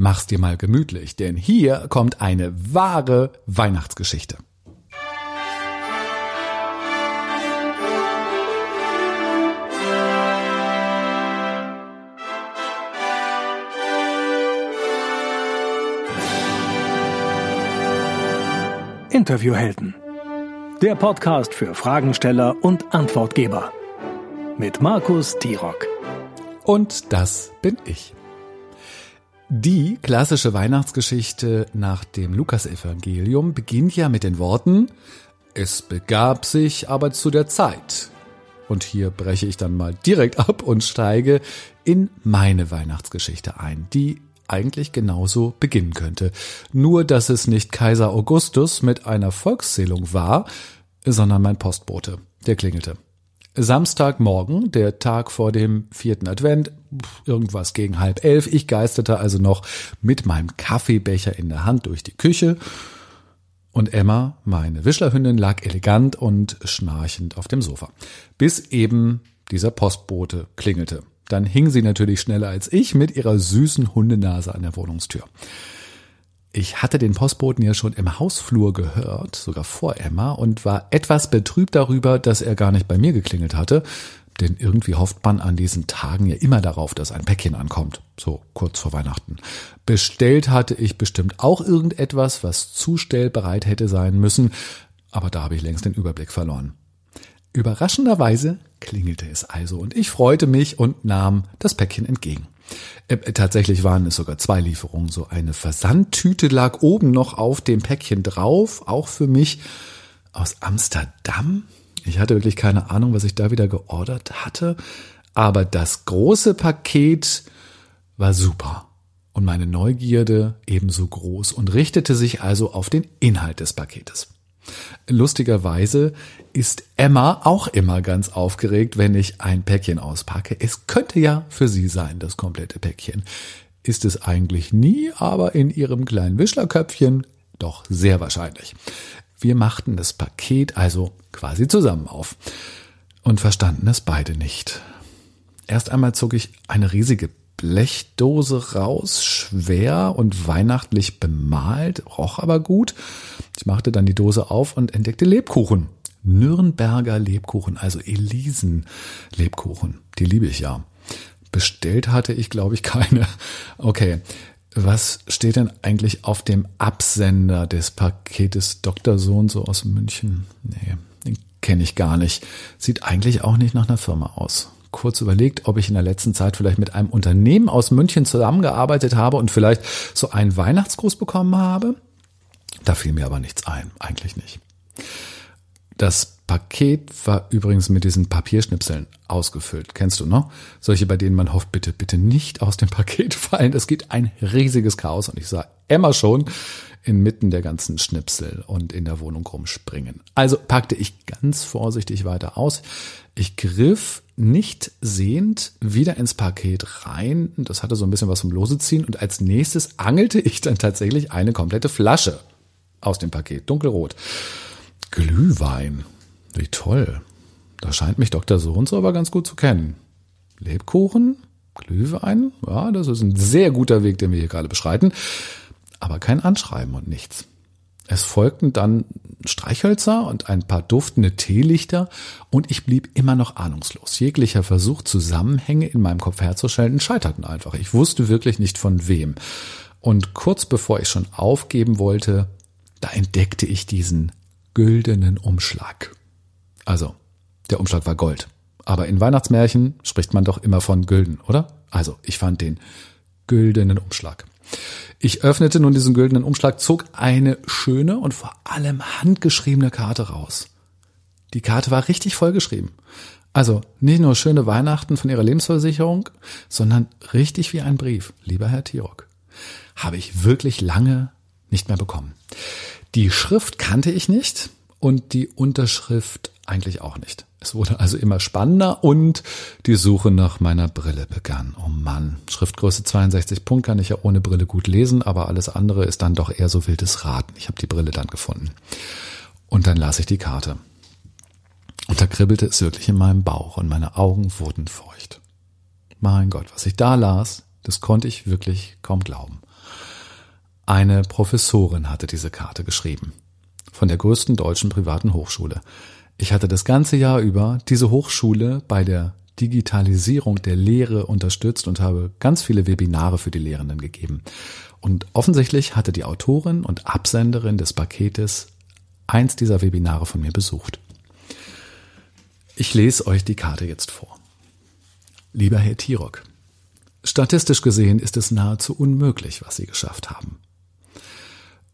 Mach's dir mal gemütlich, denn hier kommt eine wahre Weihnachtsgeschichte. Interviewhelden. Der Podcast für Fragensteller und Antwortgeber. Mit Markus Tirock. Und das bin ich. Die klassische Weihnachtsgeschichte nach dem Lukasevangelium beginnt ja mit den Worten Es begab sich aber zu der Zeit. Und hier breche ich dann mal direkt ab und steige in meine Weihnachtsgeschichte ein, die eigentlich genauso beginnen könnte. Nur, dass es nicht Kaiser Augustus mit einer Volkszählung war, sondern mein Postbote, der klingelte. Samstagmorgen, der Tag vor dem vierten Advent, irgendwas gegen halb elf. Ich geisterte also noch mit meinem Kaffeebecher in der Hand durch die Küche und Emma, meine Wischlerhündin, lag elegant und schnarchend auf dem Sofa, bis eben dieser Postbote klingelte. Dann hing sie natürlich schneller als ich mit ihrer süßen Hundenase an der Wohnungstür. Ich hatte den Postboten ja schon im Hausflur gehört, sogar vor Emma, und war etwas betrübt darüber, dass er gar nicht bei mir geklingelt hatte, denn irgendwie hofft man an diesen Tagen ja immer darauf, dass ein Päckchen ankommt, so kurz vor Weihnachten. Bestellt hatte ich bestimmt auch irgendetwas, was zustellbereit hätte sein müssen, aber da habe ich längst den Überblick verloren. Überraschenderweise klingelte es also und ich freute mich und nahm das Päckchen entgegen. Äh, tatsächlich waren es sogar zwei Lieferungen. So eine Versandtüte lag oben noch auf dem Päckchen drauf, auch für mich aus Amsterdam. Ich hatte wirklich keine Ahnung, was ich da wieder geordert hatte, aber das große Paket war super und meine Neugierde ebenso groß und richtete sich also auf den Inhalt des Paketes. Lustigerweise ist Emma auch immer ganz aufgeregt, wenn ich ein Päckchen auspacke. Es könnte ja für sie sein, das komplette Päckchen. Ist es eigentlich nie, aber in ihrem kleinen Wischlerköpfchen doch sehr wahrscheinlich. Wir machten das Paket also quasi zusammen auf und verstanden es beide nicht. Erst einmal zog ich eine riesige Blechdose raus, schwer und weihnachtlich bemalt, roch aber gut. Ich machte dann die Dose auf und entdeckte Lebkuchen. Nürnberger Lebkuchen, also Elisen Lebkuchen. Die liebe ich ja. Bestellt hatte ich, glaube ich, keine. Okay. Was steht denn eigentlich auf dem Absender des Paketes Dr. Sohn so aus München? Nee, den kenne ich gar nicht. Sieht eigentlich auch nicht nach einer Firma aus kurz überlegt, ob ich in der letzten Zeit vielleicht mit einem Unternehmen aus München zusammengearbeitet habe und vielleicht so einen Weihnachtsgruß bekommen habe. Da fiel mir aber nichts ein, eigentlich nicht. Das Paket war übrigens mit diesen Papierschnipseln ausgefüllt. Kennst du noch? Solche, bei denen man hofft, bitte, bitte nicht aus dem Paket fallen. Es gibt ein riesiges Chaos und ich sah Emma schon inmitten der ganzen Schnipsel und in der Wohnung rumspringen. Also packte ich ganz vorsichtig weiter aus. Ich griff nicht sehend wieder ins Paket rein. Das hatte so ein bisschen was vom Loseziehen. Und als nächstes angelte ich dann tatsächlich eine komplette Flasche aus dem Paket. Dunkelrot. Glühwein. Wie toll. Da scheint mich Dr. So und so aber ganz gut zu kennen. Lebkuchen? Glühwein? Ja, das ist ein sehr guter Weg, den wir hier gerade beschreiten. Aber kein Anschreiben und nichts. Es folgten dann Streichhölzer und ein paar duftende Teelichter und ich blieb immer noch ahnungslos. Jeglicher Versuch, Zusammenhänge in meinem Kopf herzustellen, scheiterten einfach. Ich wusste wirklich nicht von wem. Und kurz bevor ich schon aufgeben wollte, da entdeckte ich diesen güldenen Umschlag. Also, der Umschlag war Gold. Aber in Weihnachtsmärchen spricht man doch immer von Gülden, oder? Also, ich fand den güldenen Umschlag. Ich öffnete nun diesen güldenen Umschlag, zog eine schöne und vor allem handgeschriebene Karte raus. Die Karte war richtig vollgeschrieben. Also nicht nur schöne Weihnachten von Ihrer Lebensversicherung, sondern richtig wie ein Brief. Lieber Herr Tirok, habe ich wirklich lange nicht mehr bekommen. Die Schrift kannte ich nicht und die Unterschrift eigentlich auch nicht. Es wurde also immer spannender und die Suche nach meiner Brille begann. Oh Mann, Schriftgröße 62 Punkt kann ich ja ohne Brille gut lesen, aber alles andere ist dann doch eher so wildes Raten. Ich habe die Brille dann gefunden. Und dann las ich die Karte. Und da kribbelte es wirklich in meinem Bauch und meine Augen wurden feucht. Mein Gott, was ich da las, Das konnte ich wirklich kaum glauben. Eine Professorin hatte diese Karte geschrieben. Von der größten deutschen privaten Hochschule. Ich hatte das ganze Jahr über diese Hochschule bei der Digitalisierung der Lehre unterstützt und habe ganz viele Webinare für die Lehrenden gegeben. Und offensichtlich hatte die Autorin und Absenderin des Paketes eins dieser Webinare von mir besucht. Ich lese euch die Karte jetzt vor. Lieber Herr Tirok, statistisch gesehen ist es nahezu unmöglich, was Sie geschafft haben.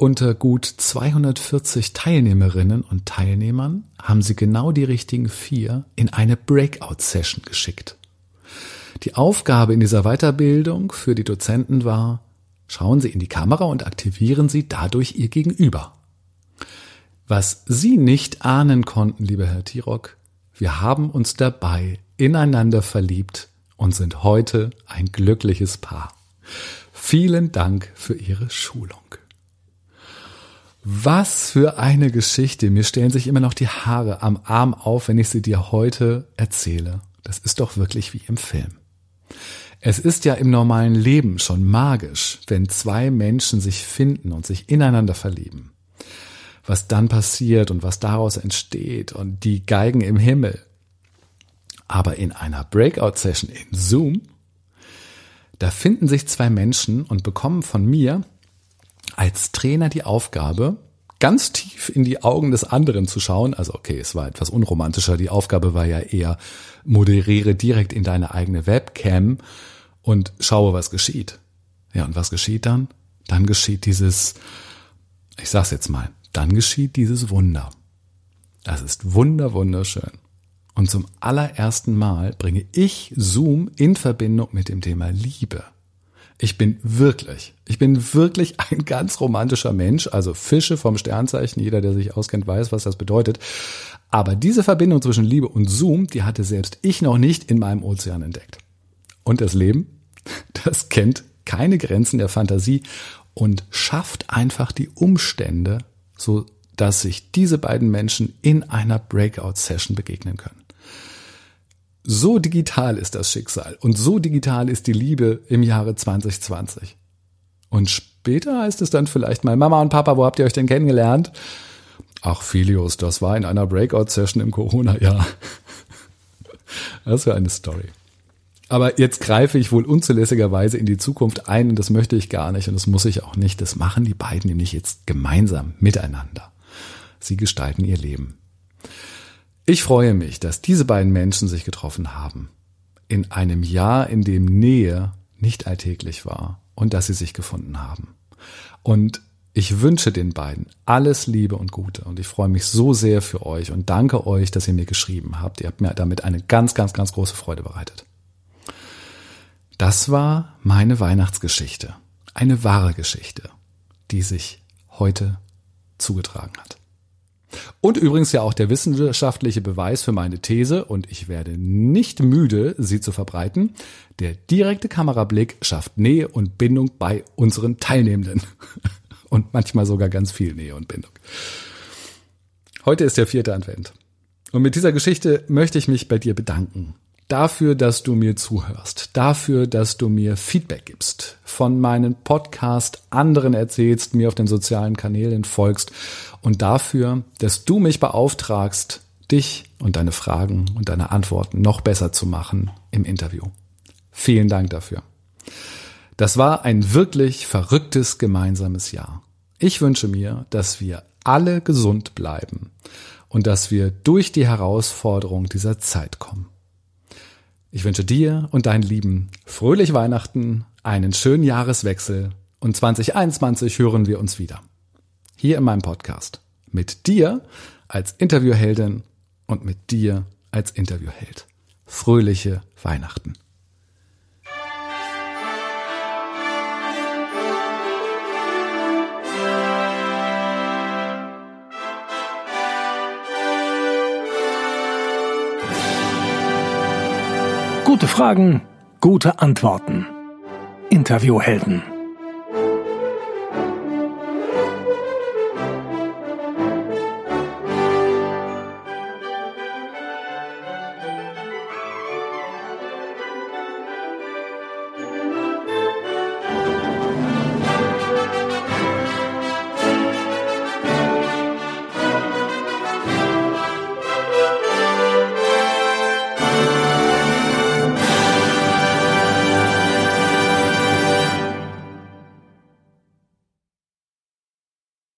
Unter gut 240 Teilnehmerinnen und Teilnehmern haben Sie genau die richtigen vier in eine Breakout-Session geschickt. Die Aufgabe in dieser Weiterbildung für die Dozenten war, schauen Sie in die Kamera und aktivieren Sie dadurch Ihr Gegenüber. Was Sie nicht ahnen konnten, lieber Herr Tirok, wir haben uns dabei ineinander verliebt und sind heute ein glückliches Paar. Vielen Dank für Ihre Schulung. Was für eine Geschichte. Mir stellen sich immer noch die Haare am Arm auf, wenn ich sie dir heute erzähle. Das ist doch wirklich wie im Film. Es ist ja im normalen Leben schon magisch, wenn zwei Menschen sich finden und sich ineinander verlieben. Was dann passiert und was daraus entsteht und die Geigen im Himmel. Aber in einer Breakout-Session in Zoom, da finden sich zwei Menschen und bekommen von mir als Trainer die Aufgabe, ganz tief in die Augen des anderen zu schauen. Also okay, es war etwas unromantischer. Die Aufgabe war ja eher, moderiere direkt in deine eigene Webcam und schaue, was geschieht. Ja, und was geschieht dann? Dann geschieht dieses, ich sag's jetzt mal, dann geschieht dieses Wunder. Das ist wunder, wunderschön. Und zum allerersten Mal bringe ich Zoom in Verbindung mit dem Thema Liebe. Ich bin wirklich, ich bin wirklich ein ganz romantischer Mensch, also Fische vom Sternzeichen, jeder, der sich auskennt, weiß, was das bedeutet. Aber diese Verbindung zwischen Liebe und Zoom, die hatte selbst ich noch nicht in meinem Ozean entdeckt. Und das Leben, das kennt keine Grenzen der Fantasie und schafft einfach die Umstände, so dass sich diese beiden Menschen in einer Breakout-Session begegnen können. So digital ist das Schicksal und so digital ist die Liebe im Jahre 2020. Und später heißt es dann vielleicht mal, Mama und Papa, wo habt ihr euch denn kennengelernt? Ach, Filius, das war in einer Breakout-Session im Corona-Jahr. Das wäre eine Story. Aber jetzt greife ich wohl unzulässigerweise in die Zukunft ein und das möchte ich gar nicht und das muss ich auch nicht. Das machen die beiden nämlich jetzt gemeinsam miteinander. Sie gestalten ihr Leben. Ich freue mich, dass diese beiden Menschen sich getroffen haben. In einem Jahr, in dem Nähe nicht alltäglich war und dass sie sich gefunden haben. Und ich wünsche den beiden alles Liebe und Gute und ich freue mich so sehr für euch und danke euch, dass ihr mir geschrieben habt. Ihr habt mir damit eine ganz, ganz, ganz große Freude bereitet. Das war meine Weihnachtsgeschichte. Eine wahre Geschichte, die sich heute zugetragen hat. Und übrigens ja auch der wissenschaftliche Beweis für meine These, und ich werde nicht müde, sie zu verbreiten. Der direkte Kamerablick schafft Nähe und Bindung bei unseren Teilnehmenden. Und manchmal sogar ganz viel Nähe und Bindung. Heute ist der vierte Advent. Und mit dieser Geschichte möchte ich mich bei dir bedanken dafür, dass du mir zuhörst, dafür, dass du mir Feedback gibst, von meinem Podcast anderen erzählst, mir auf den sozialen Kanälen folgst und dafür, dass du mich beauftragst, dich und deine Fragen und deine Antworten noch besser zu machen im Interview. Vielen Dank dafür. Das war ein wirklich verrücktes gemeinsames Jahr. Ich wünsche mir, dass wir alle gesund bleiben und dass wir durch die Herausforderung dieser Zeit kommen. Ich wünsche dir und deinen Lieben fröhlich Weihnachten, einen schönen Jahreswechsel und 2021 hören wir uns wieder. Hier in meinem Podcast. Mit dir als Interviewheldin und mit dir als Interviewheld. Fröhliche Weihnachten. Gute Fragen, gute Antworten. Interviewhelden.